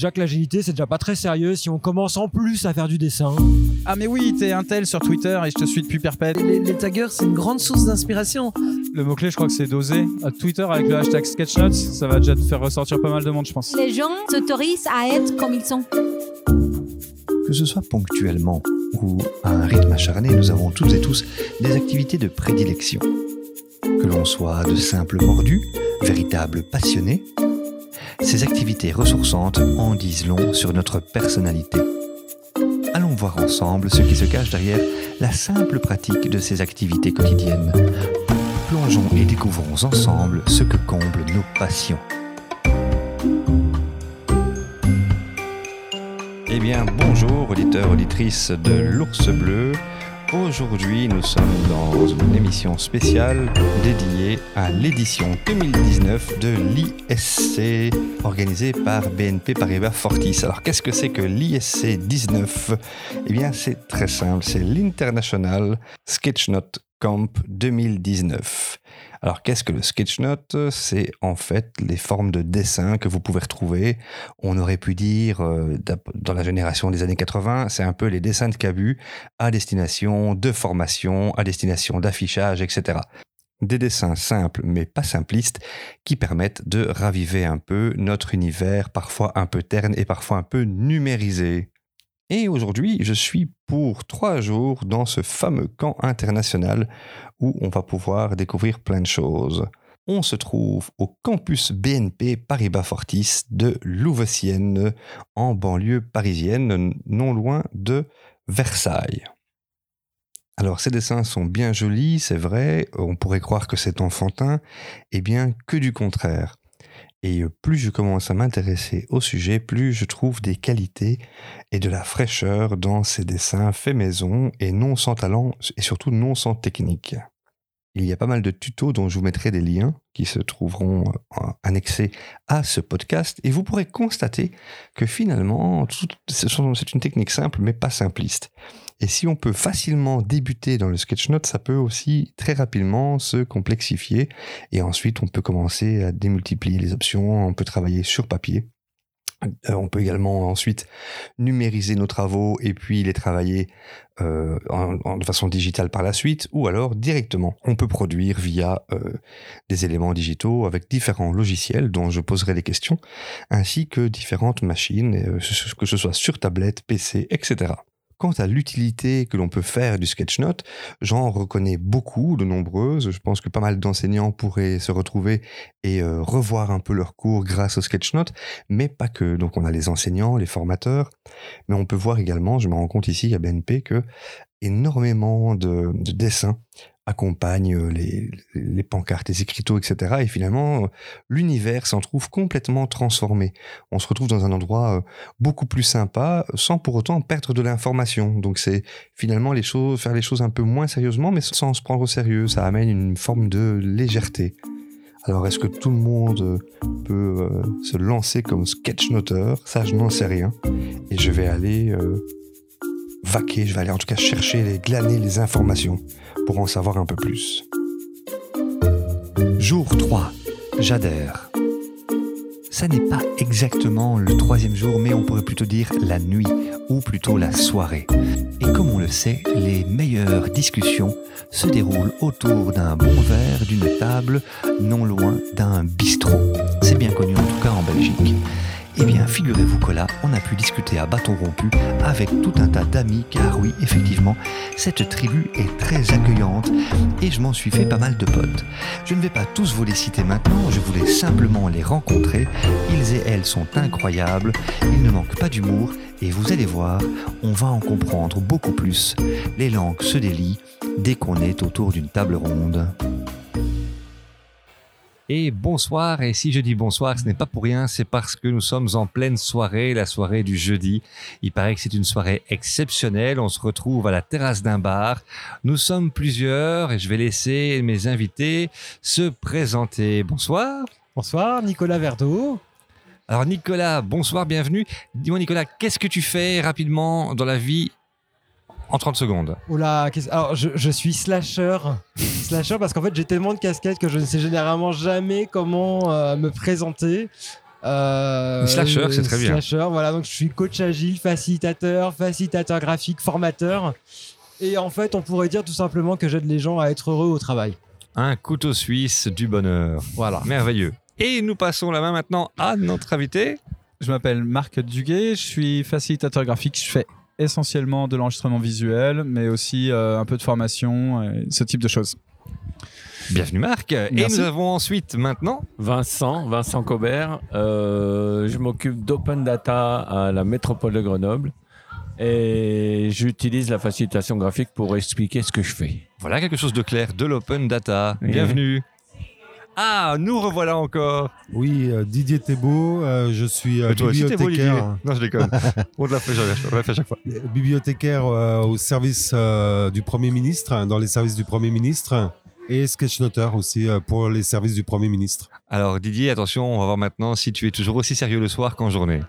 Déjà que l'agilité, c'est déjà pas très sérieux si on commence en plus à faire du dessin. Ah mais oui, t'es un tel sur Twitter et je te suis depuis perpète. Les, les taggers, c'est une grande source d'inspiration. Le mot-clé, je crois que c'est doser. À Twitter, avec le hashtag Sketchnotes, ça va déjà te faire ressortir pas mal de monde, je pense. Les gens s'autorisent à être comme ils sont. Que ce soit ponctuellement ou à un rythme acharné, nous avons toutes et tous des activités de prédilection. Que l'on soit de simples mordus, véritables passionnés, ces activités ressourçantes en disent long sur notre personnalité. Allons voir ensemble ce qui se cache derrière la simple pratique de ces activités quotidiennes. Plongeons et découvrons ensemble ce que comblent nos passions. Eh bien, bonjour auditeurs, auditrices de l'Ours Bleu. Aujourd'hui, nous sommes dans une émission spéciale dédiée à l'édition 2019 de l'ISC, organisée par BNP Paribas Fortis. Alors, qu'est-ce que c'est que l'ISC 19 Eh bien, c'est très simple, c'est l'International Sketchnote Camp 2019. Alors qu'est-ce que le sketchnote C'est en fait les formes de dessin que vous pouvez retrouver. On aurait pu dire, euh, dans la génération des années 80, c'est un peu les dessins de Cabu à destination de formation, à destination d'affichage, etc. Des dessins simples mais pas simplistes qui permettent de raviver un peu notre univers, parfois un peu terne et parfois un peu numérisé. Et aujourd'hui, je suis pour trois jours dans ce fameux camp international où on va pouvoir découvrir plein de choses. On se trouve au campus BNP Paribas Fortis de Louveciennes, en banlieue parisienne, non loin de Versailles. Alors ces dessins sont bien jolis, c'est vrai, on pourrait croire que c'est enfantin, et bien que du contraire. Et plus je commence à m'intéresser au sujet, plus je trouve des qualités et de la fraîcheur dans ces dessins faits maison et non sans talent et surtout non sans technique. Il y a pas mal de tutos dont je vous mettrai des liens qui se trouveront annexés à ce podcast et vous pourrez constater que finalement c'est une technique simple mais pas simpliste. Et si on peut facilement débuter dans le sketchnote, ça peut aussi très rapidement se complexifier. Et ensuite, on peut commencer à démultiplier les options, on peut travailler sur papier. Euh, on peut également ensuite numériser nos travaux et puis les travailler euh, en, de façon digitale par la suite, ou alors directement, on peut produire via euh, des éléments digitaux avec différents logiciels dont je poserai des questions, ainsi que différentes machines, que ce soit sur tablette, PC, etc. Quant à l'utilité que l'on peut faire du sketchnote, j'en reconnais beaucoup, de nombreuses. Je pense que pas mal d'enseignants pourraient se retrouver et euh, revoir un peu leurs cours grâce au sketchnote, mais pas que. Donc on a les enseignants, les formateurs, mais on peut voir également, je me rends compte ici à BNP, que énormément de, de dessins accompagne euh, les, pancartes, les écriteaux, etc. Et finalement, euh, l'univers s'en trouve complètement transformé. On se retrouve dans un endroit euh, beaucoup plus sympa, sans pour autant perdre de l'information. Donc c'est finalement faire les choses un peu moins sérieusement, mais sans se prendre au sérieux. Ça amène une forme de légèreté. Alors est-ce que tout le monde peut se lancer comme sketchnoteur Ça, je n'en sais rien. Et je vais aller vaquer, je vais aller en tout cas chercher, glaner les informations pour en savoir un peu plus. Jour 3. J'adhère. Ça n'est pas exactement le troisième jour, mais on pourrait plutôt dire la nuit, ou plutôt la soirée. Et comme on le sait, les meilleures discussions se déroulent autour d'un bon verre d'une table non loin d'un bistrot. C'est bien connu en tout cas en Belgique. Eh bien, figurez-vous que là, on a pu discuter à bâton rompu avec tout un tas d'amis, car oui, effectivement, cette tribu est très accueillante et je m'en suis fait pas mal de potes. Je ne vais pas tous vous les citer maintenant, je voulais simplement les rencontrer. Ils et elles sont incroyables, ils ne manquent pas d'humour et vous allez voir, on va en comprendre beaucoup plus. Les langues se délient dès qu'on est autour d'une table ronde et bonsoir. Et si je dis bonsoir, ce n'est pas pour rien, c'est parce que nous sommes en pleine soirée, la soirée du jeudi. Il paraît que c'est une soirée exceptionnelle. On se retrouve à la terrasse d'un bar. Nous sommes plusieurs et je vais laisser mes invités se présenter. Bonsoir. Bonsoir, Nicolas Verdeau. Alors Nicolas, bonsoir, bienvenue. Dis-moi Nicolas, qu'est-ce que tu fais rapidement dans la vie en 30 secondes. Oula, alors je, je, suis slasher. slasher parce qu'en fait j'ai tellement de casquettes que je ne sais généralement jamais comment euh, me présenter. Euh, Slasher, c'est très bien. Slasher, voilà. Donc je suis coach agile, facilitateur, facilitateur graphique, formateur. Et en fait, on pourrait dire tout simplement que j'aide les gens à être heureux au travail. Un couteau suisse du bonheur. Voilà. Merveilleux. Et nous passons la main maintenant à notre invité. Je m'appelle Marc Duguet, je suis facilitateur graphique. Je fais essentiellement de l'enregistrement visuel, mais aussi euh, un peu de formation, et ce type de choses. Bienvenue Marc. Et nous avons ensuite maintenant Vincent, Vincent Cobert. Euh, je m'occupe d'open data à la métropole de Grenoble et j'utilise la facilitation graphique pour expliquer ce que je fais. Voilà quelque chose de clair, de l'open data. Oui. Bienvenue. Ah, nous revoilà encore. Oui, euh, Didier Thébault, euh, je suis euh, toi aussi, beau, bibliothécaire, Non, je déconne. On te l'a fait, fait à chaque fois. euh, bibliothécaire euh, au service euh, du Premier ministre, hein, dans les services du Premier ministre, et sketchnoteur aussi euh, pour les services du Premier ministre. Alors Didier, attention, on va voir maintenant si tu es toujours aussi sérieux le soir qu'en journée.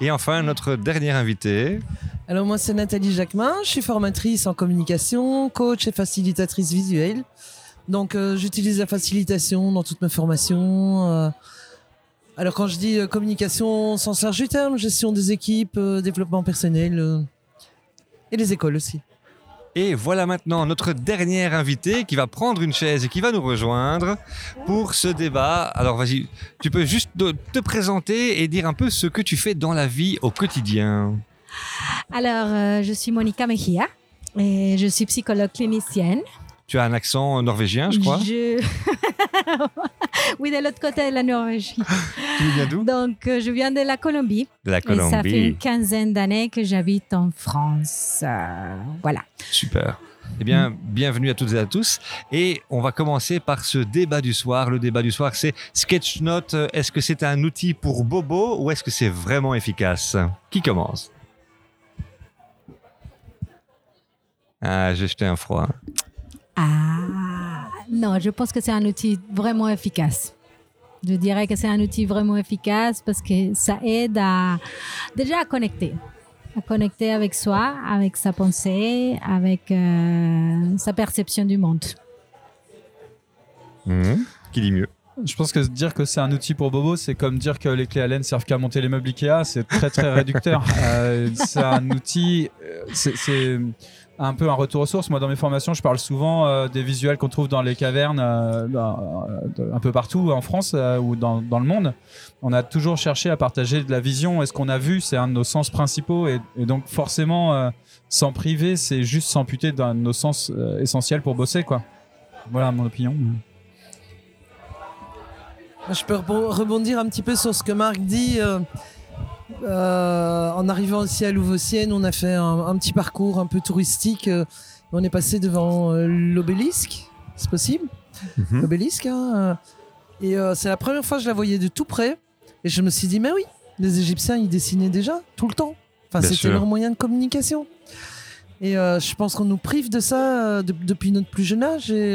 Et enfin, notre dernier invité. Alors moi c'est Nathalie Jacquemin, je suis formatrice en communication, coach et facilitatrice visuelle. Donc euh, j'utilise la facilitation dans toutes mes formations. euh. Alors quand je dis euh, communication sens large du terme, gestion des équipes, euh, développement personnel euh, et les écoles aussi. Et voilà maintenant notre dernier invité qui va prendre une chaise et qui va nous rejoindre pour ce débat. Alors vas-y, tu peux juste te te présenter et dire un peu ce que tu fais dans la vie au quotidien. Alors, euh, je suis Monica Mejia et je suis psychologue clinicienne. Tu as un accent norvégien, je crois. Je- oui, de l'autre côté de la Norvège. Tu viens d'où Donc, euh, je viens de la Colombie. De la Et ça fait Colombie. une quinzaine d'années que j'habite en France. Euh, voilà. Super. Eh bien, bienvenue à toutes et à tous. Et on va commencer par ce débat du soir. Le débat du soir, c'est Sketchnote. Est-ce que c'est un outil pour Bobo ou est-ce que c'est vraiment efficace? Qui commence? Ah, j'ai jeté un froid. Ah, non, je pense que c'est un outil vraiment efficace. Je dirais que c'est un outil vraiment efficace parce que ça aide à déjà à connecter, à connecter avec soi, avec sa pensée, avec euh, sa perception du monde. Mhm. Qui dit mieux Je pense que dire que c'est un outil pour Bobo, c'est comme dire que les clés Allen servent qu'à monter les meubles Ikea, c'est très très réducteur. Euh, c'est un outil, euh, c'est- c'est un peu un retour aux sources. Moi, dans mes formations, je parle souvent euh, des visuels qu'on trouve dans les cavernes euh, euh, un peu partout en France ou dans, dans le monde. On a toujours cherché à partager de la vision et ce qu'on a vu, c'est un de nos sens principaux et, donc forcément, s'en priver, c'est juste s'amputer d'un de nos sens essentiels pour bosser, quoi. Voilà mon opinion. Je peux rebo- rebondir un petit peu sur ce que Marc dit. Euh, en arrivant aussi à Louveciennes, on a fait un, un petit parcours un peu touristique. euh, on est passé devant euh, l'obélisque, c'est possible? Mhm. L'obélisque. hein, euh, et c'est la première fois que je la voyais de tout près. Et je me suis dit, mais oui, les Égyptiens, ils dessinaient déjà tout le temps. Enfin, c'était leur moyen de communication. Et je pense qu'on nous prive de ça de- depuis notre plus jeune âge. Et,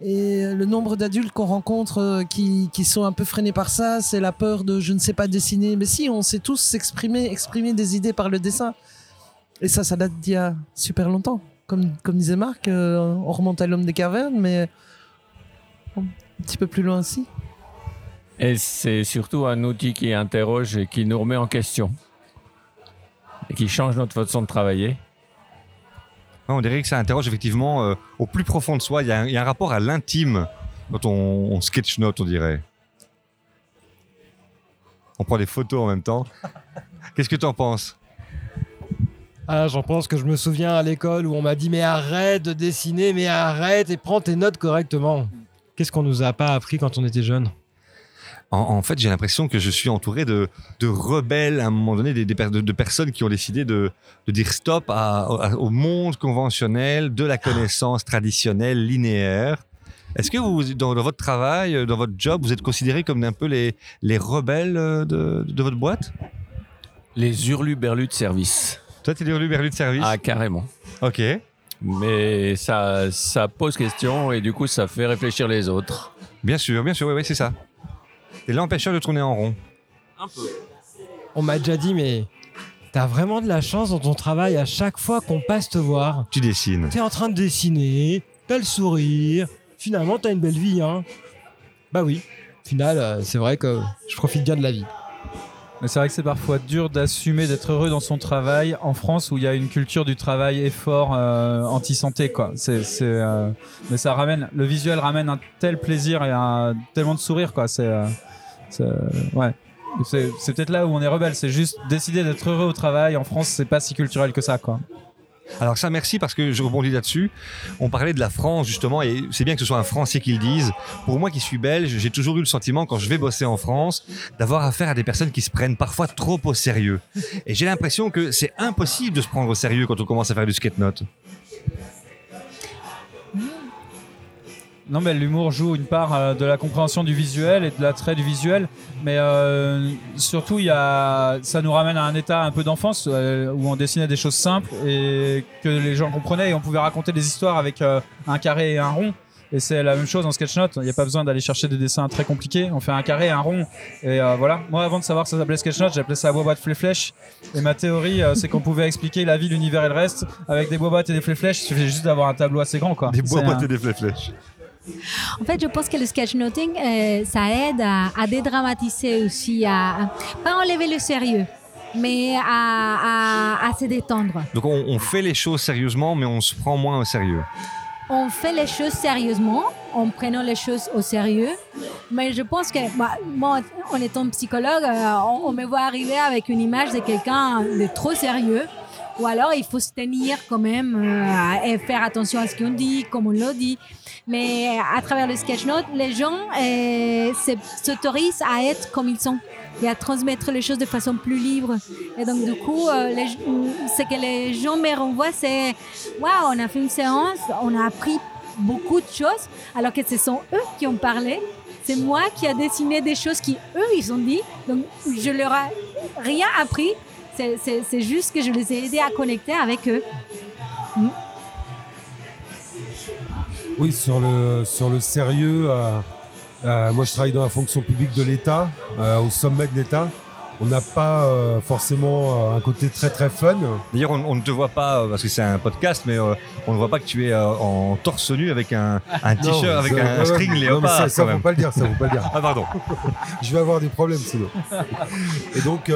et le nombre d'adultes qu'on rencontre euh, qui, qui sont un peu freinés par ça, c'est la peur de je ne sais pas dessiner. Mais si, on sait tous s'exprimer, exprimer des idées par le dessin. Et ça, ça date d'il y a super longtemps. Comme, comme disait Marc, euh, on remonte à l'homme des cavernes, mais un petit peu plus loin aussi. Et c'est surtout un outil qui interroge et qui nous remet en question. Et qui change notre façon de travailler. Ouais, On dirait que ça interroge effectivement euh, au plus profond de soi. Il y, a un- rapport à l'intime quand on, on sketchnote, on dirait. On prend des photos en même temps. Qu'est-ce que tu en penses? Ah, j'en pense que je me souviens à l'école où on m'a dit mais arrête de dessiner, mais arrête et prends tes notes correctement. Qu'est-ce qu'on nous a pas appris quand on était jeune en, en fait, j'ai l'impression que je suis entouré de, de rebelles à un moment donné, des, de, de personnes qui ont décidé de, de dire stop à- à- au monde conventionnel, de la connaissance traditionnelle, linéaire. Est-ce que vous, dans, dans votre travail, dans votre job, vous êtes considérés comme un peu les, les rebelles de, de votre boîte? Les hurluberlus de service. Toi, tu es le berlu de service? Ah, carrément. Ok. Mais ça, ça pose question et du coup, ça fait réfléchir les autres. Bien sûr, bien sûr, oui, oui, c'est ça. Et l'empêcheur de tourner en rond. On m'a déjà dit mais t'as vraiment de la chance dans ton travail à chaque fois qu'on passe te voir. Tu dessines. T'es en train de dessiner, t'as le sourire, finalement t'as une belle vie, hein. Bah oui, Au final, euh, c'est vrai que je profite bien de la vie. Mais c'est vrai que c'est parfois dur d'assumer d'être heureux dans son travail en France où il y a une culture du travail effort euh, anti-santé quoi. Euh, mais ça ramène, le visuel ramène un tel plaisir et un, tellement de sourire quoi. C'est, euh, c'est, euh, ouais. C'est peut-être là où on est rebelle. C'est juste décider d'être heureux au travail. En France, c'est pas si culturel que ça quoi. Alors ça, merci parce que je rebondis là-dessus. On parlait de la France justement et c'est bien que ce soit un Français qui le dise. Pour moi qui suis belge, j'ai toujours eu le sentiment quand je vais bosser en France d'avoir affaire à des personnes qui se prennent parfois trop au sérieux. Et j'ai l'impression que c'est impossible de se prendre au sérieux quand on commence à faire du skate note. Non, mais l'humour joue une part euh, de la compréhension du visuel et de l'attrait du visuel. Mais euh, surtout, il y a, ça nous ramène à un état un peu d'enfance euh, où on dessinait des choses simples et que les gens comprenaient et on pouvait raconter des histoires avec euh, un carré et un rond. Et c'est la même chose en sketchnote. Il n'y a pas besoin d'aller chercher des dessins très compliqués. On fait un carré un rond. Et euh, voilà. Moi, avant de savoir que ça s'appelait sketchnote, j'appelais ça boîte flèche. Et ma théorie, c'est qu'on pouvait expliquer la vie, l'univers et le reste avec des boîtes et des flèches. Il suffisait juste d'avoir un tableau assez grand, quoi. Des un- et des flèches. En fait, je pense que le sketchnoting, euh, ça aide à, à dédramatiser aussi, à, à- pas enlever le sérieux, mais à, à- à se détendre. Donc on, on fait les choses sérieusement, mais on se prend moins au sérieux. On fait les choses sérieusement, en prenant les choses au sérieux, mais je pense que bah, moi, en étant psychologue, euh, on, on me voit arriver avec une image de quelqu'un de trop sérieux. Ou alors, il faut se tenir quand même euh, et faire attention à ce qu'on dit, comme on le dit. Mais à travers le sketchnote, les gens euh, se- s'autorisent à être comme ils sont et à transmettre les choses de façon plus libre. Et donc, du coup, euh, ce que les gens me renvoient, c'est Waouh, on a fait une séance, on a appris beaucoup de choses, alors que ce sont eux qui ont parlé. C'est moi qui a dessiné des choses qui eux ils ont dit. Donc je leur ai rien appris. C'est- juste que je les ai aidés à connecter avec eux. Oui, sur le, sur le sérieux, euh, euh, moi je travaille dans la fonction publique de l'État, euh, au sommet de l'État. On n'a pas euh, forcément euh, un côté très très fun. D'ailleurs, on, on ne te voit pas euh, parce que c'est un podcast, mais euh, on ne voit pas que tu es euh, en torse nu avec un, t-shirt avec ça- un ouais, ouais, string non, ça, ça quand faut pas le dire, ça faut pas le dire. Ah pardon. Je vais avoir des problèmes sinon. Et donc,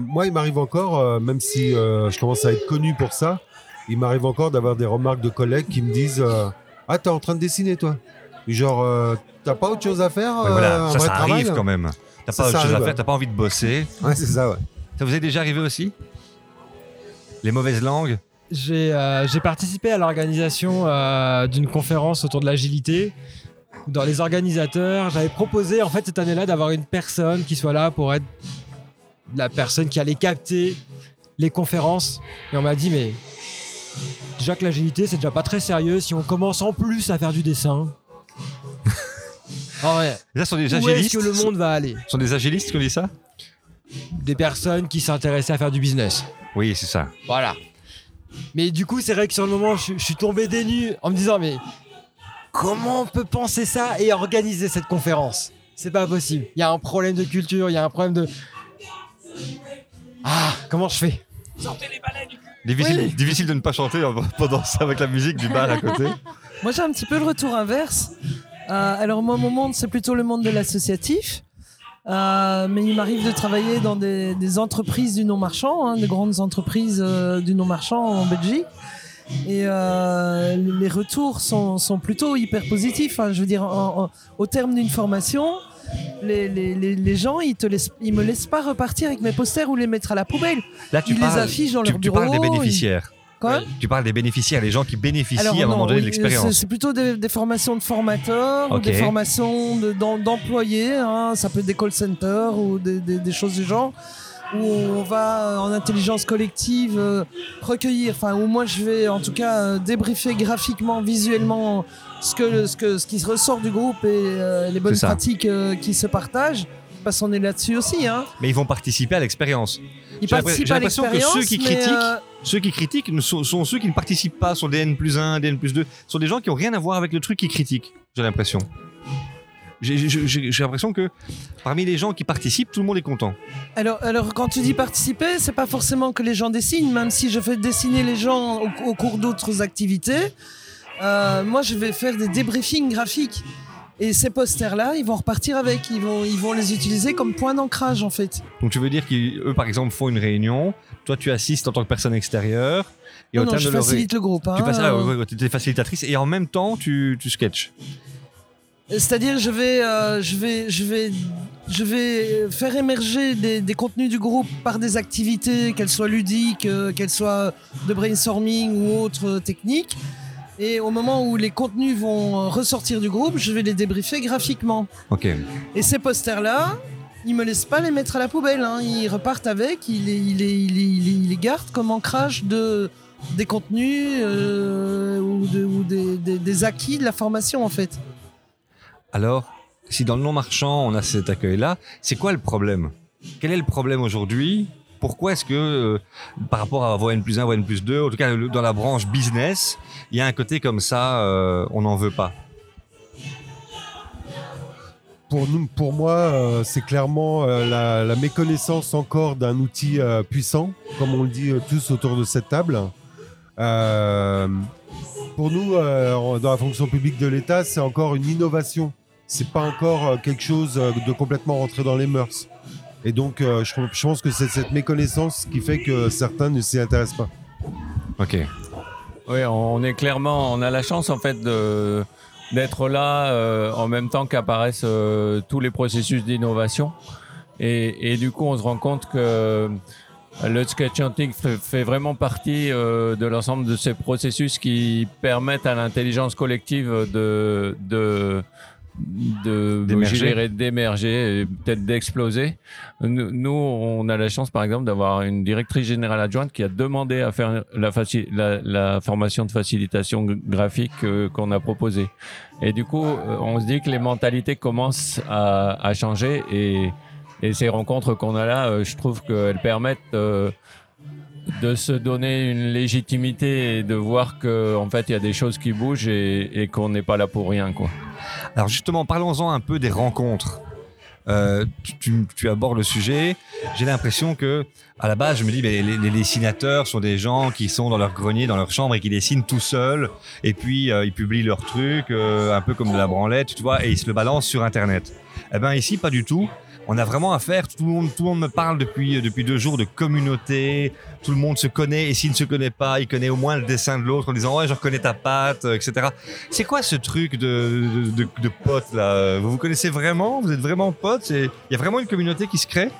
moi, il m'arrive encore, même si je commence à être connu pour ça, il m'arrive encore d'avoir des remarques de collègues qui me disent Ah, t'es en train de dessiner, toi? Genre, t'as pas autre chose à faire voilà, ça, travail arrive quand même. T'as pas autre chose à faire, t'as pas envie de bosser. Ouais, c'est ça, ouais. Ça vous est déjà arrivé aussi? Les mauvaises langues? J'ai euh, participé à l'organisation euh, d'une conférence autour de l'agilité. Dans les organisateurs, j'avais proposé en fait cette année-là d'avoir une personne qui soit là pour être la personne qui allait capter les conférences. Et on m'a dit mais déjà que l'agilité c'est déjà pas très sérieux si on commence en plus à faire du dessin. Ah ouais. Ça, ce sont des Où est-ce agilistes que le monde va aller Ce sont des agilistes qui ont dit ça Des personnes qui s'intéressaient à faire du business. Oui, c'est ça. Voilà. Mais du coup, c'est vrai que sur le moment, je, je suis tombé des nues en me disant, mais comment on peut penser ça et organiser cette conférence? C'est pas possible. Il y a un problème de culture, il y a un problème de... Ah, comment je fais? Difficile, Oui. difficile de ne pas chanter en- pendant ça avec la musique du bar à côté. Moi, j'ai un petit peu le retour inverse. Euh, alors, moi, mon monde, c'est plutôt le monde de l'associatif. Euh, mais il m'arrive de travailler dans des, des entreprises du non-marchand, hein, de grandes entreprises euh, du non-marchand en Belgique. Et euh, les retours sont, sont plutôt hyper positifs. hein. Je veux dire, en- en- au terme d'une formation, les, les- les- les gens, ils, te laissent, ils me laissent pas repartir avec mes posters ou les mettre à la poubelle. Là, tu Ils les affichent dans tu, leur tu parles des bureau, bénéficiaires. Quoi Tu parles des bénéficiaires, les gens qui bénéficient Alors, à un moment donné de oui, l'expérience. C'est plutôt des, des formations de formateurs, ou des formations de- d'em- d'employés. hein, ça peut être des call centers ou des, des- des choses du genre. Où on va euh, en intelligence collective euh, recueillir, enfin, où moi je vais en tout cas euh, débriefer graphiquement, visuellement ce, que, ce, que, ce qui ressort du groupe et euh, les bonnes pratiques qui se partagent. Parce qu'on est là-dessus aussi. Hein. Mais ils vont participer à l'expérience. Ils l'impression- participent j'ai à l'impression que l'expérience. ceux qui critiquent, Ceux qui critiquent sont, ceux qui ne participent pas, sont des N plus 1, des N plus 2, sont des gens qui ont rien à voir avec le truc qui critiquent, j'ai l'impression. J'ai l'impression que parmi les gens qui participent, tout le monde est content. Alors, alors, quand tu dis participer, c'est pas forcément que les gens dessinent, même si je fais dessiner les gens au, au cours d'autres activités. euh, moi, je vais faire des débriefings graphiques. Et ces posters-là, ils vont repartir avec, ils vont, ils vont les utiliser comme point d'ancrage en fait. Donc tu veux dire qu'eux, par exemple, font une réunion, toi tu assistes en tant que personne extérieure, et Non, au non, terme je de leur facilite le groupe. hein. Tu passes, ah, ouais, ouais, tu es facilitatrice et en même temps tu, tu sketches. C'est-à-dire, je vais, euh, je vais, je vais, je vais faire émerger des, des contenus du groupe par des activités, qu'elles soient ludiques, euh, qu'elles soient de brainstorming ou autres euh, techniques. Et au moment où les contenus vont euh, ressortir du groupe, je vais les débriefer graphiquement. Ok. Et ces posters-là, ils me laissent pas les mettre à la poubelle. hein. Ils repartent avec, ils les, ils ils ils les- ils les gardent comme ancrage de, des contenus euh, ou, de- ou des, des- des acquis de la formation en fait. Alors, si dans le non marchand on a cet accueil-là, c'est quoi le problème? Quel est le problème aujourd'hui? Pourquoi est-ce que, euh, par rapport à N plus 1, voix N plus 2, en tout cas dans la branche business, il y a un côté comme ça, euh, on n'en veut pas? Pour, nous, pour moi, euh, c'est clairement la, méconnaissance encore d'un outil puissant, comme on le dit tous autour de cette table. Pour nous, dans la fonction publique de l'État, c'est encore une innovation. C'est pas encore quelque chose de complètement rentré dans les mœurs. Et donc, euh, je, je pense que c'est cette méconnaissance qui fait que certains ne s'y intéressent pas. Ok. Oui, on est clairement, on a la chance en fait de d'être là euh, en même temps qu'apparaissent euh, tous les processus d'innovation. Et, et du coup, on se rend compte que le sketch hunting fait, vraiment partie euh, de l'ensemble de ces processus qui permettent à l'intelligence collective de, de, de D'émerger. et peut-être d'exploser. Nous, on a la chance, par exemple, d'avoir une directrice générale adjointe qui a demandé à faire la, la, la formation de facilitation graphique euh, qu'on a proposée. Et du coup, euh, on se dit que les mentalités commencent à, à changer et, et ces rencontres qu'on a là, euh, je trouve qu'elles permettent euh, de se donner une légitimité et de voir que en fait il y a des choses qui bougent et, qu'on n'est pas là pour rien quoi. Alors justement, parlons-en un peu des rencontres. Euh, tu, abordes le sujet. J'ai l'impression que, à la base, je me dis, les, les dessinateurs sont des gens qui sont dans leur grenier, dans leur chambre et qui dessinent tout seuls. Et puis, euh, ils publient leurs trucs, euh, un peu comme de la branlette, tu vois, et ils se le balancent sur Internet. Eh ben ici, pas du tout. On a vraiment affaire, tout le monde, tout le monde me parle depuis, depuis deux jours de communauté, tout le monde se connaît, et s'il ne se connaît pas, il connaît au moins le dessin de l'autre en disant, ouais, je reconnais ta patte, euh, etc. C'est quoi ce truc de, de, là? Vous vous connaissez vraiment? Vous êtes vraiment potes? Il y a vraiment une communauté qui se crée?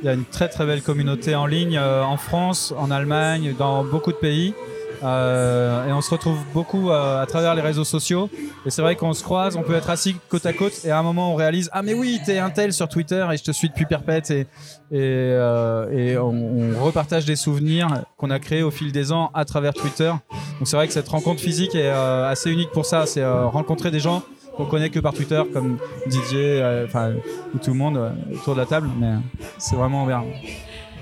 Il y a une très très belle communauté en ligne euh, en France, en Allemagne, dans beaucoup de pays. Euh, et on se retrouve beaucoup euh, à travers les réseaux sociaux. Et c'est vrai qu'on se croise, on peut être assis côte à côte et à un moment on réalise Ah, mais oui, t'es un tel sur Twitter et je te suis depuis perpète. Et, et, euh, et on, repartage des souvenirs qu'on a créés au fil des ans à travers Twitter. Donc c'est vrai que cette rencontre physique est euh, assez unique pour ça. C'est euh, rencontrer des gens qu'on connaît que par Twitter, comme Didier, euh, enfin, ou tout le monde autour de la table. Mais c'est vraiment bien.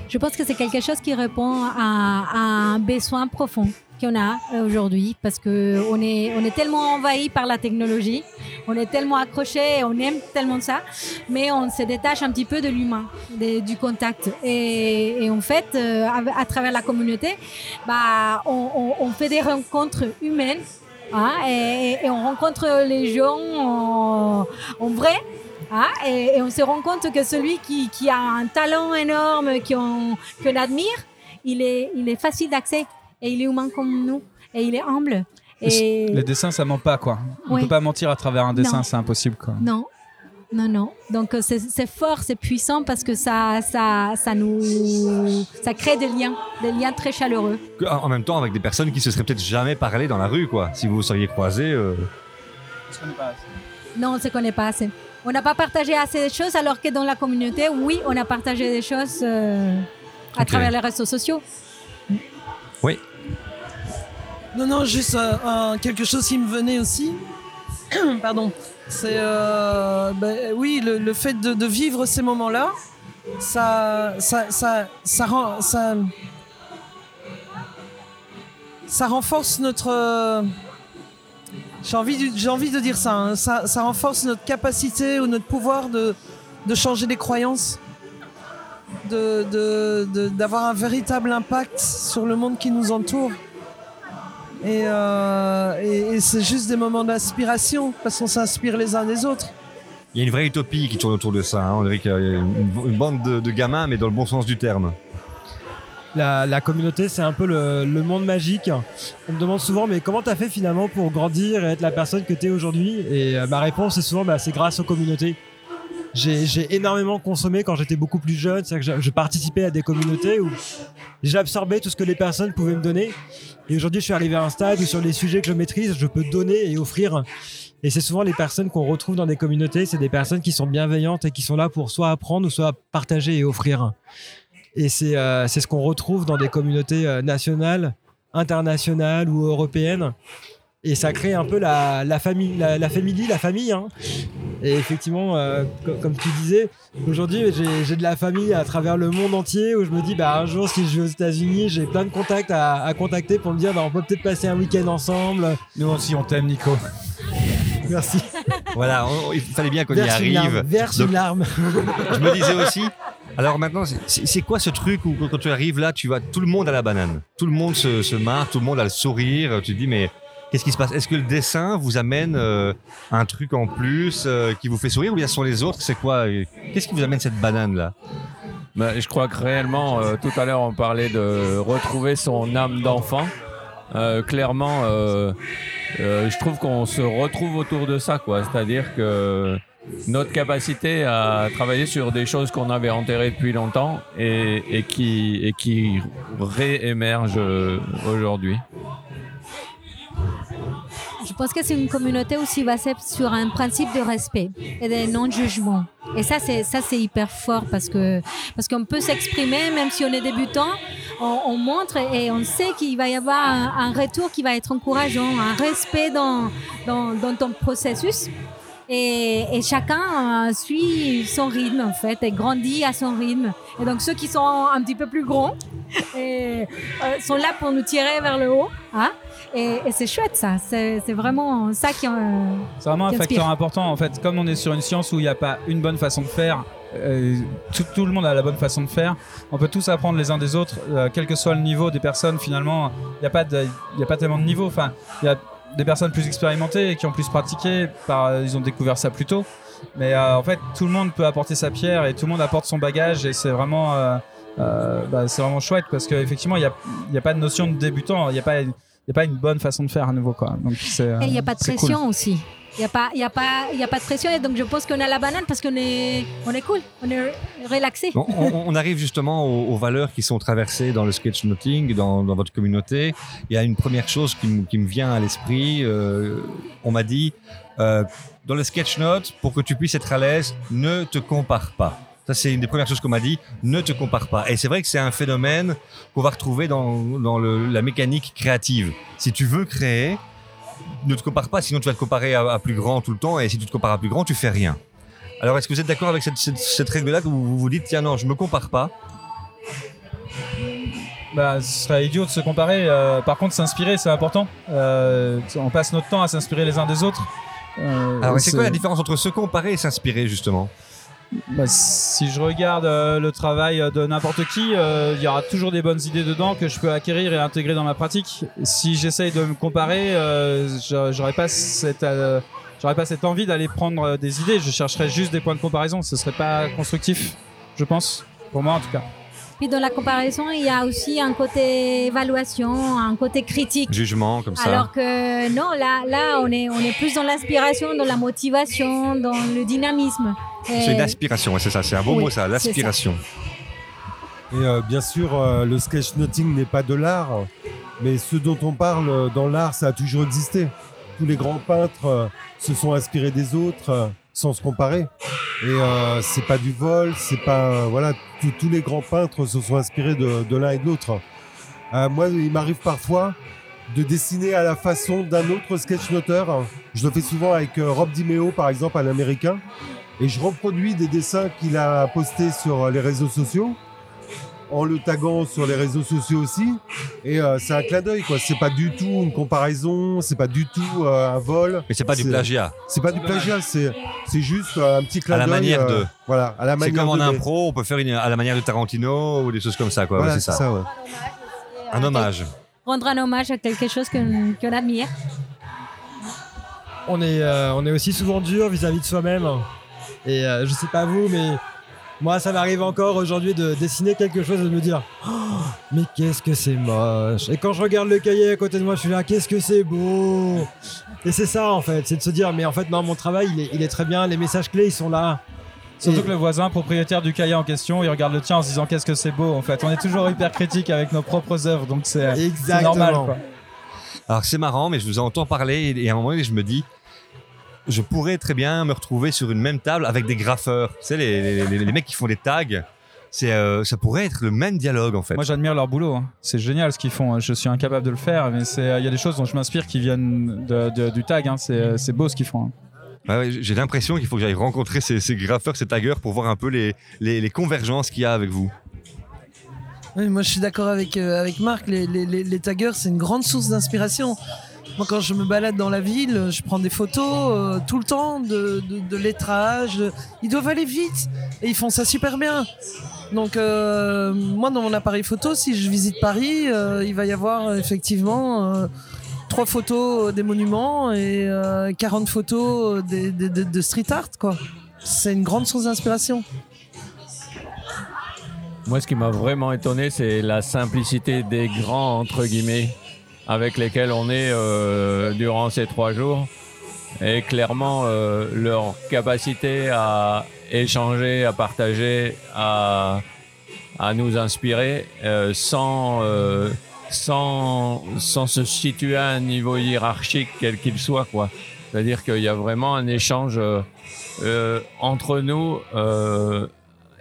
Je pense que c'est quelque chose qui répond à, à un besoin profond qu'on a euh, aujourd'hui parce que on est, on est tellement envahi par la technologie, on est tellement accroché, on aime tellement ça, mais on se détache un petit peu de l'humain, du contact. Et, en fait, euh, à, travers la communauté, bah, on, fait des rencontres humaines hein, et, on rencontre les gens en, vrai. hein, et, on se rend compte que celui qui, a un talent énorme, qu'on qu'on admire, il est, il est facile d'accès et il est humain comme nous et il est humble. Et Les dessins, ça ment pas, quoi. On Oui. peut pas mentir à travers un dessin, c'est impossible, quoi. non, non, non. Donc euh, c'est fort, c'est puissant parce que ça, ça, ça nous, ça crée des liens, des liens très chaleureux. En même temps, avec des personnes qui se seraient peut-être jamais parlé dans la rue, quoi. Si vous vous seriez croisés. euh, Non, on ne se connaît pas assez. On n'a pas partagé assez de choses alors que dans la communauté, oui, on a partagé des choses euh, à travers les réseaux sociaux. Non, non, juste euh, quelque chose qui me venait aussi. Pardon. C'est. euh, ben, oui, le, fait de, vivre ces moments-là, ça, ça, ça, ça. Ça, renforce notre. J'ai envie, j'ai envie de dire ça, hein, ça. Ça renforce notre capacité ou notre pouvoir de, de changer des croyances. De- de- de- d'avoir un véritable impact sur le monde qui nous entoure. Et, euh, et- et c'est juste des moments d'inspiration parce qu'on s'inspire les uns des autres. Il y a une vraie utopie qui tourne autour de ça. hein. On dirait qu'il y a une, une bande de, de gamins, mais dans le bon sens du terme. La, la communauté, c'est un peu le, le monde magique. On me demande souvent, mais comment t'as fait finalement pour grandir et être la personne que t'es aujourd'hui? Et euh, ma réponse est souvent, bah, c'est grâce aux communautés. J'ai énormément consommé quand j'étais beaucoup plus jeune. C'est-à-dire que je, participais à des communautés où j'absorbais tout ce que les personnes pouvaient me donner. Et aujourd'hui, je suis arrivé à un stade où sur les sujets que je maîtrise, je peux donner et offrir. Et c'est souvent les personnes qu'on retrouve dans des communautés, c'est des personnes qui sont bienveillantes et qui sont là pour soit apprendre ou soit partager et offrir. Et c'est euh, ce qu'on retrouve dans des communautés euh, nationales, internationales ou européennes. Et ça crée un peu la, la famille, la, la famille, la famille. hein. Et effectivement, euh, co- comme tu disais, aujourd'hui j'ai- de la famille à travers le monde entier où je me dis, bah, un jour si je vais aux États-Unis, j'ai plein de contacts à, à contacter pour me dire, bah, on peut peut-être passer un week-end ensemble. Nous aussi, on t'aime, Nico. Merci. Voilà, on- il fallait bien qu'on y une arrive. larme. Verse Donc, une larme. je me disais aussi. Alors maintenant, c'est- quoi ce truc où quand tu arrives là, tu vois tout le monde à la banane, tout le monde se, se marre, tout le monde a le sourire. Tu te dis mais qu'est-ce qui se passe? Est-ce que le dessin vous amène euh, un truc en plus euh, qui vous fait sourire ou bien ce sont les autres? C'est quoi euh, Qu'est-ce qui vous amène cette banane là Bah, je crois que réellement, tout à l'heure, on parlait de retrouver son âme d'enfant. Clairement, je trouve qu'on se retrouve autour de ça, quoi. C'est-à-dire que notre capacité à travailler sur des choses qu'on avait enterrées depuis longtemps et, qui, réémergent aujourd'hui. Je pense que c'est une communauté aussi basée sur un principe de respect et de non-jugement. Et ça, c'est ça, c'est hyper fort parce que parce qu'on peut s'exprimer même si on est débutant. On, on montre et on sait qu'il va y avoir un, retour qui va être encourageant, un respect dans dans, dans ton processus. Et, et chacun euh, suit son rythme en fait et grandit à son rythme. Et donc ceux qui sont un petit peu plus grands euh, sont là pour nous tirer vers le haut. Hein et, et c'est chouette ça. C'est vraiment ça qui. euh, C'est vraiment un facteur important en fait. Comme on est sur une science où il n'y a pas une bonne façon de faire, euh, tout, tout le monde a la bonne façon de faire. On peut tous apprendre les uns des autres, euh, quel que soit le niveau des personnes. Finalement, il n'y a pas de, il y a pas tellement de niveau. Enfin, il y a des personnes plus expérimentées et qui ont plus pratiqué, par, euh, ils ont découvert ça plus tôt. Mais euh, en fait, tout le monde peut apporter sa pierre et tout le monde apporte son bagage et c'est vraiment, bah, c'est vraiment chouette parce qu'effectivement, il n'y a, a pas de notion de débutant. Il n'y a pas, il y a pas une bonne façon de faire à nouveau quoi. Donc. Et il n'y a pas de cool. pression aussi. Il n'y a, pas- y a, pas- il y a pas de pression. Et donc, je pense qu'on a la banane parce qu'on est, on est cool, on est relaxé. Bon, on, on arrive justement aux, aux valeurs qui sont traversées dans le sketchnoting, dans, dans votre communauté. Il y a une première chose qui, me- qui me vient à l'esprit. euh, on m'a dit, euh, dans le sketchnote, pour que tu puisses être à l'aise, ne te compare pas. Ça, c'est une des premières choses qu'on m'a dit. Ne te compare pas. Et c'est vrai que c'est un phénomène qu'on va retrouver dans, dans le- la mécanique créative. Si tu veux créer, ne te compare pas, sinon tu vas te comparer à, à plus grand tout le temps. Et si tu te compares à plus grand, tu fais rien. Alors, est-ce que vous êtes d'accord avec cette, cette- cette règle-là que vous vous vous dites, tiens, non, je me compare pas? Bah, ce serait idiot de se comparer. euh, par contre, s'inspirer, c'est important. Euh, on passe notre temps à s'inspirer les uns des autres. Euh, Alors, c'est quoi la différence entre se comparer et s'inspirer, justement? Bah, Si je regarde euh, le travail de n'importe qui, euh, il y aura toujours des bonnes idées dedans que je peux acquérir et intégrer dans ma pratique. Si j'essaye de me comparer, euh, j'a- j'aurais pas cette, euh, envie d'aller prendre euh, des idées. Je chercherais juste des points de comparaison. Ce serait pas constructif, je pense. Pour moi, en tout cas. Puis dans la comparaison, il y a aussi un côté évaluation, un côté critique. Jugement, comme ça. Alors que non, là, là on, est, on est plus dans l'inspiration, dans la motivation, dans le dynamisme. C'est une aspiration, ouais, c'est ça, c'est un beau Oui, mot, ça, l'aspiration. Et euh, bien sûr, euh, le sketchnoting n'est pas de l'art, mais ce dont on parle euh, dans l'art, ça a toujours existé. Tous les grands peintres euh, se sont inspirés des autres euh, sans se comparer. Et euh, c'est pas du vol, c'est pas euh, voilà, tous- les grands peintres se sont inspirés de, de l'un et de l'autre. Euh, moi, il m'arrive parfois de dessiner à la façon d'un autre sketchnoteur. Je le fais souvent avec euh, Rob Dimeo, par exemple, un américain. Et je reproduis des dessins qu'il a postés sur les réseaux sociaux en le taguant sur les réseaux sociaux aussi. Et euh, c'est un clin d'œil, quoi. C'est pas du tout une comparaison, c'est pas du tout euh, un vol. Mais c'est pas du C'est- plagiat. C'est pas du plagiat, c'est c'est juste euh, un petit clin À d'œil. la manière de. Voilà, à la C'est manière comme en mais- impro, on peut faire une, à la manière de Tarantino ou des choses comme ça, quoi. Voilà, ouais, c'est c'est ça. ça, ouais. Un hommage. rendre un hommage à quelque chose qu'on qu'on admire. on est, euh, on est aussi souvent dur vis-à-vis de soi-même. Et euh, je sais pas vous, mais moi, ça m'arrive encore aujourd'hui de dessiner quelque chose et de me dire Oh, Mais qu'est-ce que c'est moche Et quand je regarde le cahier à côté de moi, je suis là Qu'est-ce que c'est beau Et c'est ça en fait, c'est de se dire Mais en fait, non, mon travail, il est, il est très bien, les messages clés, ils sont là. Surtout Et- que le voisin propriétaire du cahier en question, il regarde le tien en se disant qu'est-ce que c'est beau en fait. On est toujours hyper critique avec nos propres œuvres, donc c'est normal. Quoi. Alors c'est marrant, mais je vous entends parler et à un moment donné, je me dis, je pourrais très bien me retrouver sur une même table avec des graffeurs. Tu sais, les, les- les- les mecs qui font des tags. C'est, euh, ça pourrait être le même dialogue en fait. Moi j'admire leur boulot, hein. c'est génial ce qu'ils font. Je suis incapable de le faire, mais c'est- il y a des choses dont je m'inspire qui viennent de- de- du tag. hein. C'est c'est beau ce qu'ils font. hein. Ouais, j'ai l'impression qu'il faut que j'aille rencontrer ces, ces graffeurs, ces taggers pour voir un peu les, les, les convergences qu'il y a avec vous. Oui, moi je suis d'accord avec, euh, avec Marc, les, les, les, les taggers c'est une grande source d'inspiration. Moi quand je me balade dans la ville, je prends des photos euh, tout le temps de, de, lettrage. Ils doivent aller vite et ils font ça super bien. Donc euh, moi dans mon appareil photo, si je visite Paris, euh, il va y avoir effectivement trois photos des monuments et euh, 40 photos de, street art. C'est une grande source d'inspiration. Moi, ce qui m'a vraiment étonné, c'est la simplicité des grands, entre guillemets, avec lesquels on est euh, durant ces trois jours. Et clairement, euh, leur capacité à échanger, à partager, à, à nous inspirer euh, sans, euh, sans, sans se situer à un niveau hiérarchique quel qu'il soit. quoi. C'est-à-dire qu'il y a vraiment un échange euh, euh, entre nous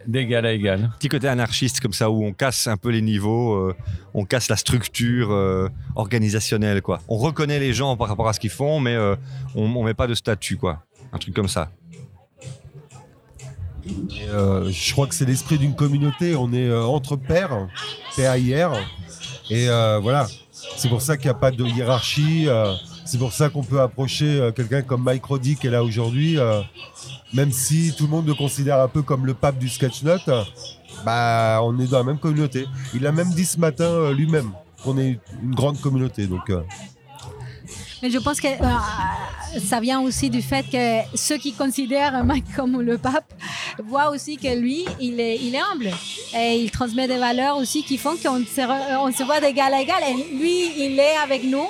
d'égal à égal. Petit côté anarchiste comme ça où on casse un peu les niveaux, euh, on casse la structure euh, organisationnelle quoi. On reconnaît les gens par rapport à ce qu'ils font, mais euh, on, on met pas de statut quoi. Un truc comme ça. Et, euh, je crois que c'est l'esprit d'une communauté. On est euh, entre pairs, PAIR. Et euh, voilà. C'est pour ça qu'il n'y a pas de hiérarchie. euh, c'est pour ça qu'on peut approcher euh, quelqu'un comme Mike Roddy qui est là aujourd'hui. Même si tout le monde le considère un peu comme le pape du sketch note, bah, on est dans la même communauté. Il a même dit ce matin euh, lui-même qu'on est une grande communauté. Donc, euh, Mais je pense que euh, ça vient aussi du fait que ceux qui considèrent Mike comme le pape voient aussi que lui, il est, humble. Et il transmet des valeurs aussi qui font qu'on se, on se voit d'égal à égal. Et lui, il est avec nous.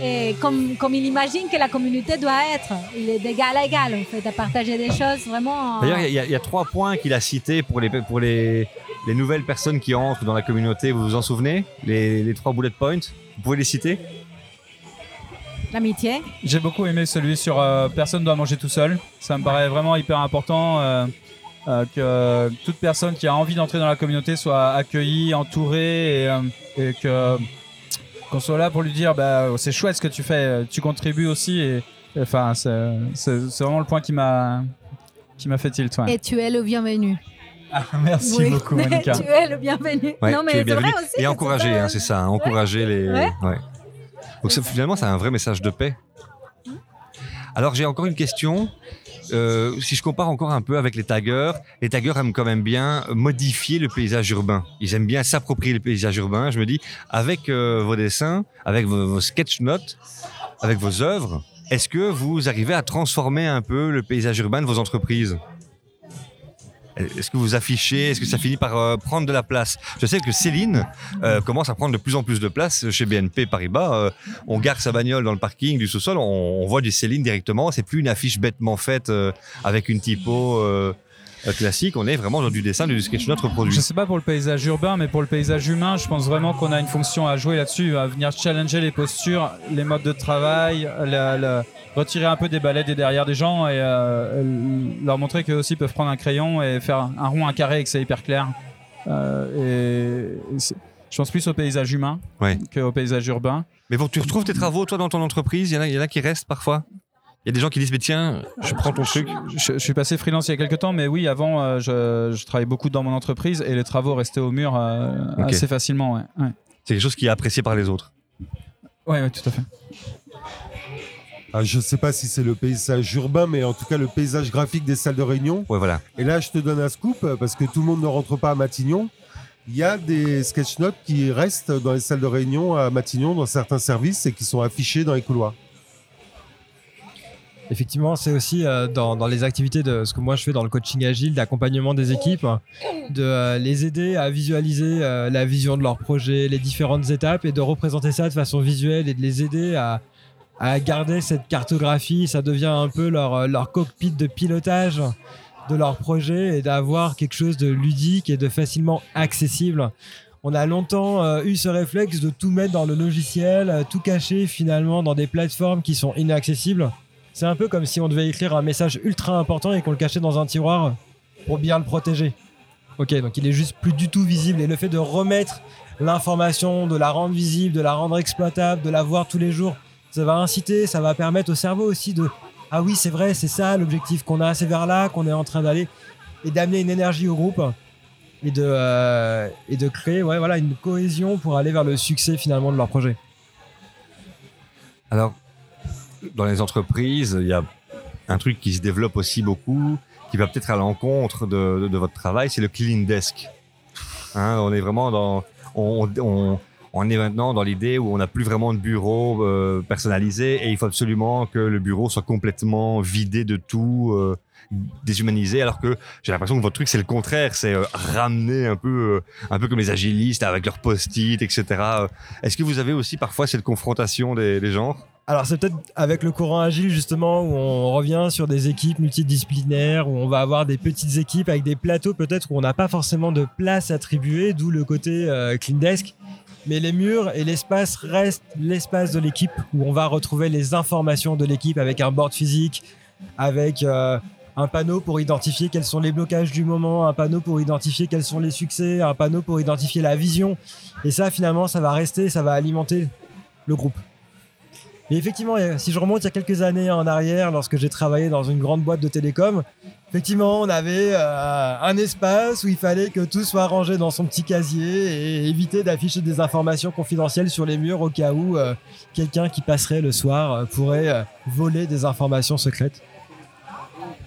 Et comme, comme il imagine que la communauté doit être. Il est d'égal à égal, en fait, à partager des choses vraiment. D'ailleurs, il y, a- il y a trois points qu'il a cités pour les pour les, les nouvelles personnes qui entrent dans la communauté. Vous vous en souvenez? Les, les trois bullet points? Vous pouvez les citer? L'amitié. J'ai beaucoup aimé celui sur euh, personne doit manger tout seul. Ça me paraît vraiment hyper important euh, euh, que toute personne qui a envie d'entrer dans la communauté soit accueillie, entourée et, euh, et que qu'on soit là pour lui dire bah c'est chouette ce que tu fais, tu contribues aussi et enfin c'est vraiment le point qui m'a qui m'a fait tilt. ouais. Et tu es le bienvenu. Ah, merci Oui. beaucoup Monica. tu es le bienvenu. Ouais, non, tu mais c'est vrai aussi. Et encourager, c'est ça. hein, c'est ça, hein, encourager les. Ouais. ouais. Donc finalement, c'est un vrai message de paix. Alors j'ai encore une question. Euh, si je compare encore un peu avec les taggers, les taggers aiment quand même bien modifier le paysage urbain. Ils aiment bien s'approprier le paysage urbain. Je me dis, avec euh, vos dessins, avec vos, vos sketch notes, avec vos œuvres, est-ce que vous arrivez à transformer un peu le paysage urbain de vos entreprises? Est-ce que vous affichez? Est-ce que ça finit par euh, prendre de la place? Je sais que Céline euh, commence à prendre de plus en plus de place chez BNP Paribas. Euh, on gare sa bagnole dans le parking du sous-sol, on, on voit du Céline directement. C'est plus une affiche bêtement faite euh, avec une typo euh, euh, classique. On est vraiment dans du dessin, du sketch note reproduit. Je sais pas pour le paysage urbain, mais pour le paysage humain, je pense vraiment qu'on a une fonction à jouer là-dessus, à venir challenger les postures, les modes de travail, la- la- retirer un peu des balais des derrière des gens et euh, leur montrer qu'eux aussi peuvent prendre un crayon et faire un rond, un carré et que c'est hyper clair. Euh, et je pense plus au paysage humain Ouais. qu'au paysage urbain. Mais bon, tu retrouves tes travaux, toi, dans ton entreprise? Il y en a, il y en a qui restent parfois? Il y a des gens qui disent, mais tiens, je prends ton truc. Je, je suis passé freelance il y a quelques temps, mais oui, avant, euh, je, je travaillais beaucoup dans mon entreprise et les travaux restaient au mur euh, assez facilement. Ouais. Ouais. C'est quelque chose qui est apprécié par les autres. Ouais, ouais, tout à fait. ah, je sais pas si c'est le paysage urbain, mais en tout cas le paysage graphique des salles de réunion. Ouais, voilà. Et là, je te donne un scoop parce que tout le monde ne rentre pas à Matignon. il y a des sketch notes qui restent dans les salles de réunion à Matignon, dans certains services, et qui sont affichés dans les couloirs. Effectivement, c'est aussi euh, dans, les activités de ce que moi je fais dans le coaching agile, d'accompagnement des équipes, de euh, les aider à visualiser euh, la vision de leur projet, les différentes étapes et de représenter ça de façon visuelle et de les aider à, garder cette cartographie. Ça devient un peu leur, cockpit de pilotage de leur projet et d'avoir quelque chose de ludique et de facilement accessible. On a longtemps eu ce réflexe de tout mettre dans le logiciel, tout cacher finalement dans des plateformes qui sont inaccessibles. C'est un peu comme si on devait écrire un message ultra important et qu'on le cachait dans un tiroir pour bien le protéger. Ok, donc il est juste plus du tout visible. Et le fait de remettre l'information, de la rendre visible, de la rendre exploitable, de la voir tous les jours, ça va inciter, ça va permettre au cerveau aussi de ah oui, c'est vrai, c'est ça l'objectif qu'on a, c'est vers là qu'on est en train d'aller et d'amener une énergie au groupe et de, euh, et de créer ouais, voilà, une cohésion pour aller vers le succès finalement de leur projet. Alors, dans les entreprises, il y a un truc qui se développe aussi beaucoup, qui va peut-être à l'encontre de, votre travail, c'est le clean desk. Hein, on est vraiment dans, on, est maintenant dans l'idée où on n'a plus vraiment de bureau euh, personnalisé et il faut absolument que le bureau soit complètement vidé de tout, euh, déshumanisé. Alors que j'ai l'impression que votre truc c'est le contraire, c'est euh, ramener un peu, un peu comme les agilistes avec leurs post-it, etc. Est-ce que vous avez aussi parfois cette confrontation des, des genres? Alors c'est peut-être avec le courant agile justement où on revient sur des équipes multidisciplinaires, où on va avoir des petites équipes avec des plateaux peut-être où on n'a pas forcément de place attribuée, d'où le côté euh, clean desk. Mais les murs et l'espace restent l'espace de l'équipe où on va retrouver les informations de l'équipe avec un board physique, avec euh, un panneau pour identifier quels sont les blocages du moment, un panneau pour identifier quels sont les succès, un panneau pour identifier la vision. Et ça finalement ça va rester, ça va alimenter le groupe. Et effectivement, si je remonte il y a quelques années en arrière, lorsque j'ai travaillé dans une grande boîte de télécom, effectivement, on avait euh, un espace où il fallait que tout soit rangé dans son petit casier et éviter d'afficher des informations confidentielles sur les murs au cas où euh, quelqu'un qui passerait le soir euh, pourrait euh, voler des informations secrètes.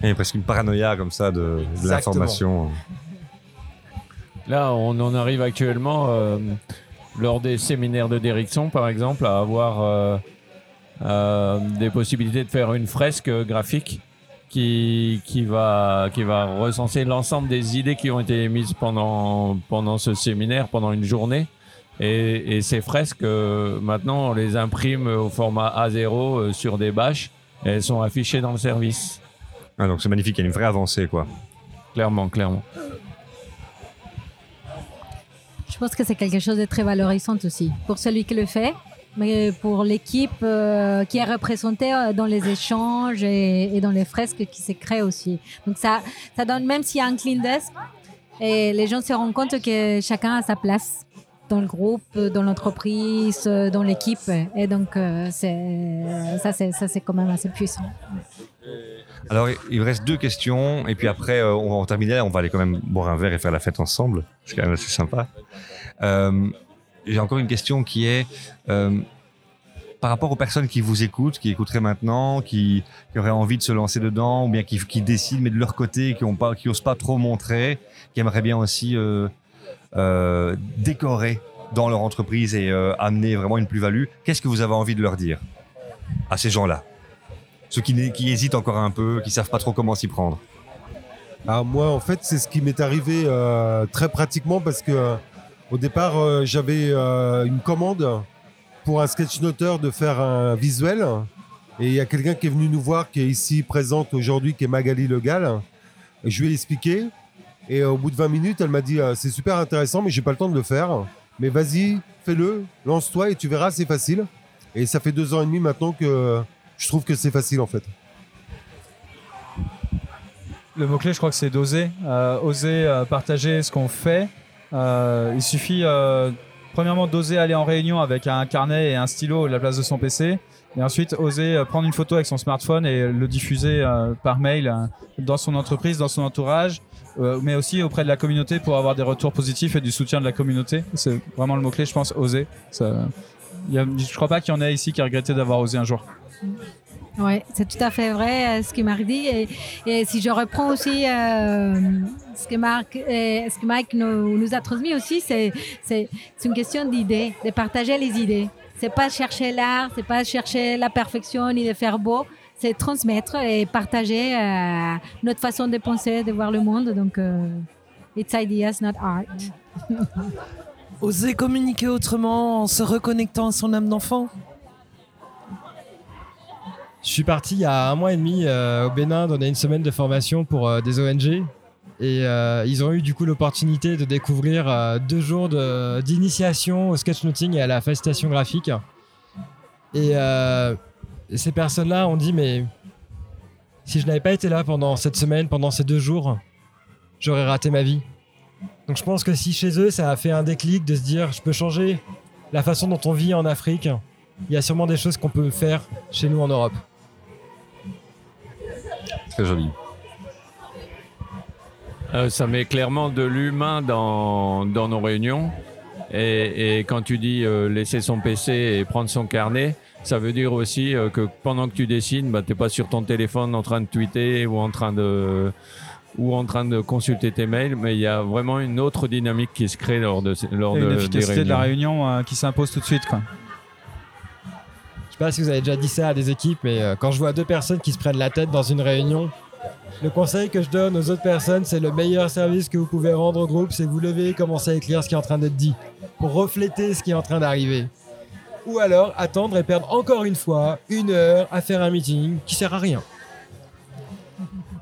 Il y a presque une paranoïa comme ça de, l'information. Là, on en arrive actuellement, euh, lors des séminaires de Derrickson, par exemple, à avoir des possibilités de faire une fresque graphique qui, qui, va, qui va recenser l'ensemble des idées qui ont été émises pendant, pendant ce séminaire, pendant une journée. Et, et ces fresques, euh, maintenant, on les imprime au format A0 euh, sur des bâches et elles sont affichées dans le service. Ah, donc c'est magnifique, il y a une vraie avancée quoi. Clairement, clairement. Je pense que c'est quelque chose de très valorisant aussi pour celui qui le fait, mais pour l'équipe euh, qui est représentée euh, dans les échanges et, dans les fresques qui se créent aussi. Donc ça, ça donne, même s'il y a un clean desk, et les gens se rendent compte que chacun a sa place dans le groupe, dans l'entreprise, euh, dans l'équipe. Et donc, euh, ça, c'est, quand même assez puissant. Alors il reste deux questions et puis après on va en terminer, on va aller quand même boire un verre et faire la fête ensemble. C'est quand même assez sympa. J'ai encore une question qui est euh, par rapport aux personnes qui vous écoutent, qui écouteraient maintenant, qui, qui auraient envie de se lancer dedans ou bien qui, qui décident mais de leur côté, qui ont pas, pas trop montrer, qui aimeraient bien aussi euh, euh, décorer dans leur entreprise et amener vraiment une plus-value. Qu'est-ce que vous avez envie de leur dire à ces gens-là? Ceux qui, qui hésitent encore un peu, qui savent pas trop comment s'y prendre. Alors moi, en fait, c'est ce qui m'est arrivé très pratiquement parce que au départ, euh, j'avais euh, une commande pour un sketchnoteur de faire un visuel. Et il y a quelqu'un qui est venu nous voir, qui est ici présente aujourd'hui, qui est Magali Legal. Je lui ai expliqué. Et au bout de 20 minutes, elle m'a dit euh, C'est super intéressant, mais j'ai pas le temps de le faire. Mais vas-y, fais-le, lance-toi et tu verras, c'est facile. Et ça fait deux ans et demi maintenant que je trouve que c'est facile en fait. Le mot-clé, je crois que c'est d'oser. Oser partager ce qu'on fait. Euh, il suffit, euh, premièrement, d'oser aller en réunion avec un carnet et un stylo à la place de son PC. Et ensuite, oser euh, prendre une photo avec son smartphone et le diffuser par mail dans son entreprise, dans son entourage, mais aussi auprès de la communauté pour avoir des retours positifs et du soutien de la communauté. C'est vraiment le mot-clé, je pense, oser. Ça, y a- je crois pas qu'il y en ait ici qui a regretté d'avoir osé un jour. Oui, c'est tout à fait vrai euh, ce que Marc dit. Et, si je reprends aussi euh, ce, que Marc, euh, Mike nous, a transmis aussi, c'est, une question d'idées, de partager les idées. C'est pas chercher l'art, c'est pas chercher la perfection ni de faire beau, c'est transmettre et partager notre façon de penser, de voir le monde. Donc, it's ideas, not art. Oser communiquer autrement en se reconnectant à son âme d'enfant? Je suis parti il y a un mois et demi euh, au Bénin donner une semaine de formation pour euh, des ONG. Et euh, ils ont eu du coup l'opportunité de découvrir deux jours d'initiation au sketchnoting et à la facilitation graphique. Et ces personnes-là ont dit mais si je n'avais pas été là pendant cette semaine, pendant ces deux jours, j'aurais raté ma vie. Donc je pense que si chez eux ça a fait un déclic de se dire je peux changer la façon dont on vit en Afrique, il y a sûrement des choses qu'on peut faire chez nous en Europe. Très joli. Euh, ça met clairement de l'humain dans, dans nos réunions. Et, et quand tu dis euh, laisser son PC et prendre son carnet, ça veut dire aussi euh, que pendant que tu dessines, bah, tu n'es pas sur ton téléphone en train de tweeter ou en train de, ou en train de consulter tes mails, mais il y a vraiment une autre dynamique qui se crée lors de, lors Et de, une des efficacité de la réunions. réunion euh, qui s'impose tout de suite. Quoi. Je sais pas si vous avez déjà dit ça à des équipes, mais euh, quand je vois deux personnes qui se prennent la tête dans une réunion, le conseil que je donne aux autres personnes, c'est le meilleur service que vous pouvez rendre au groupe, c'est vous lever et commencer à écrire ce qui est en train d'être dit, pour refléter ce qui est en train d'arriver. Ou alors attendre et perdre encore une fois une heure à faire un meeting qui sert à rien.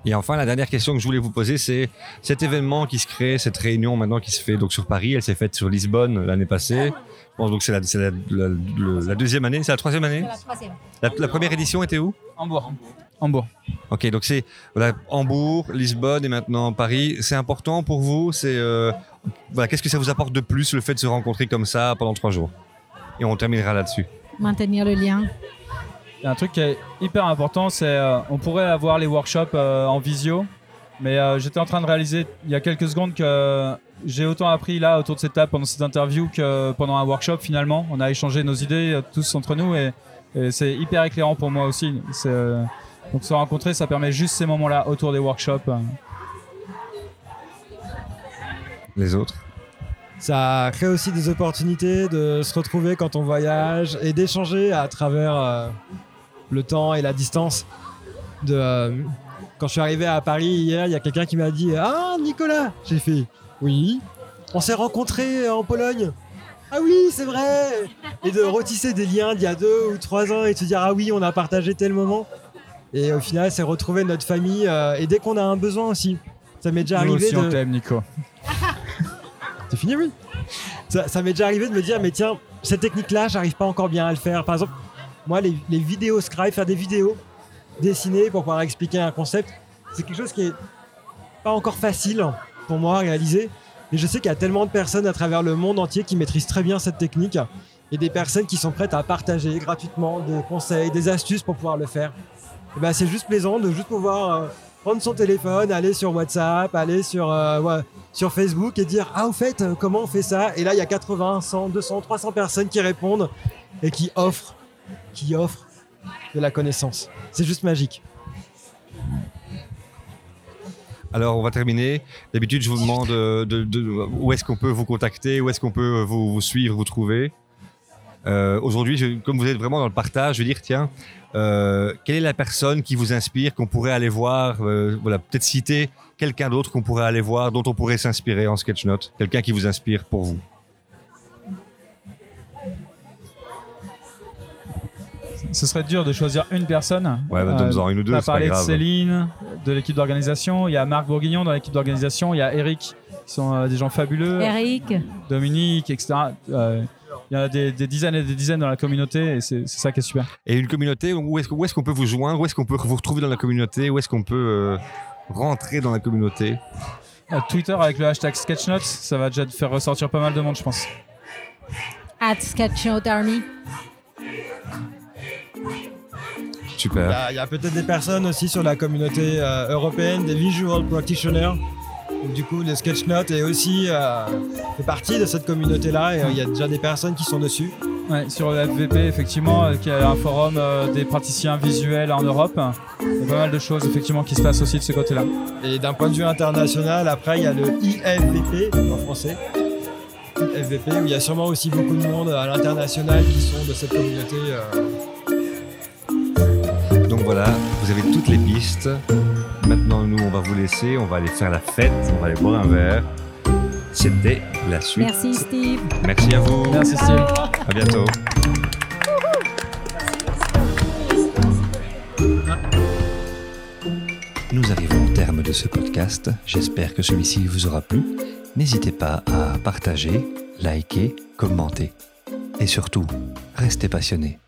Et enfin, la dernière question que je voulais vous poser, c'est cet événement qui se crée, cette réunion maintenant qui se fait donc sur Paris, elle s'est faite sur Lisbonne l'année passée. Je pense donc que c'est la, c'est la- la- le- la deuxième année, c'est la troisième année la, la première édition était où Hambourg. Hambourg. Ok, donc c'est voilà, Hambourg, Lisbonne et maintenant Paris. C'est important pour vous C'est euh, voilà, qu'est-ce que ça vous apporte de plus le fait de se rencontrer comme ça pendant trois jours? Et on terminera là-dessus. Maintenir le lien. Il y a un truc qui est hyper important, c'est euh, on pourrait avoir les workshops euh, en visio, mais euh, j'étais en train de réaliser il y a quelques secondes que j'ai autant appris là autour de cette table pendant cette interview que pendant un workshop finalement. On a échangé nos idées euh, tous entre nous et, et c'est hyper éclairant pour moi aussi. Euh, donc se rencontrer, ça permet juste ces moments-là autour des workshops. Les autres? Ça crée aussi des opportunités de se retrouver quand on voyage et d'échanger à travers euh, le temps et la distance. De, euh, quand je suis arrivé à Paris hier, il y a quelqu'un qui m'a dit Ah, Nicolas J'ai fait Oui. On s'est rencontrés en Pologne. Ah oui, c'est vrai Et de retisser des liens d'il y a deux ou trois ans et de se dire Ah oui, on a partagé tel moment. Et au final, c'est retrouver notre famille euh, et dès qu'on a un besoin aussi. Ça m'est déjà Nous arrivé aussi de... on t'aime Nico. C'est fini, oui. Ça, ça m'est déjà arrivé de me dire, mais tiens, cette technique-là, j'arrive pas encore bien à le faire. Par exemple, moi, les, les vidéos Scribe, faire des vidéos dessinées pour pouvoir expliquer un concept, c'est quelque chose qui est pas encore facile pour moi à réaliser. Mais je sais qu'il y a tellement de personnes à travers le monde entier qui maîtrisent très bien cette technique et des personnes qui sont prêtes à partager gratuitement des conseils, des astuces pour pouvoir le faire. Et ben, c'est juste plaisant de juste pouvoir euh, prendre son téléphone, aller sur WhatsApp, aller sur, euh, sur Facebook et dire Ah, au fait, euh, comment on fait ça? Et là, il y a 80, 100, 200, 300 personnes qui répondent et qui offrent, qui offrent de la connaissance. C'est juste magique. Alors, on va terminer. D'habitude, je vous demande de, où est-ce qu'on peut vous contacter, où est-ce qu'on peut vous, suivre, vous trouver. Euh, Aujourd'hui, comme vous êtes vraiment dans le partage, je vais dire, tiens, euh, quelle est la personne qui vous inspire, qu'on pourrait aller voir, euh, voilà, peut-être citer quelqu'un d'autre qu'on pourrait aller voir, dont on pourrait s'inspirer en sketchnote, quelqu'un qui vous inspire pour vous. Ce serait dur de choisir une personne. Ouais, bah, donne-en une ou deux, On a parlé de. Céline, de l'équipe d'organisation. Il y a Marc Bourguignon dans l'équipe d'organisation. Il y a Eric, qui sont euh, des gens fabuleux. Eric, Dominique, etc. Euh, il y en a des, des dizaines et des dizaines dans la communauté et c'est ça qui est super. Et une communauté, où est-ce qu'on peut vous joindre, où est-ce qu'on peut vous retrouver dans la communauté, où est-ce qu'on peut euh, rentrer dans la communauté? Euh, Twitter avec le hashtag Sketchnotes, ça va déjà faire ressortir pas mal de monde, je pense. at Sketchnote Army. Il y Super. a, il y a peut-être des personnes aussi sur la communauté euh, européenne, des visual practitioners. Donc, du coup, le Sketchnote est aussi euh, fait partie de cette communauté-là et euh, il y a déjà des personnes qui sont dessus. Ouais, sur le FVP, effectivement, euh, qui est un forum euh, des praticiens visuels en Europe. Il y a pas mal de choses, effectivement, qui se passent aussi de ce côté-là. Et d'un point de vue international, après, il y a le IFVP en français. FVP, où il y a sûrement aussi beaucoup de monde à l'international qui sont de cette communauté. Voilà, vous avez toutes les pistes. Maintenant, nous, on va vous laisser. On va aller faire la fête. On va aller boire un verre. C'était la suite. Merci Steve. Merci à vous. Merci Steve. À bientôt. Nous arrivons au terme de ce podcast. J'espère que celui-ci vous aura plu. N'hésitez pas à partager, liker, commenter. Et surtout, restez passionnés.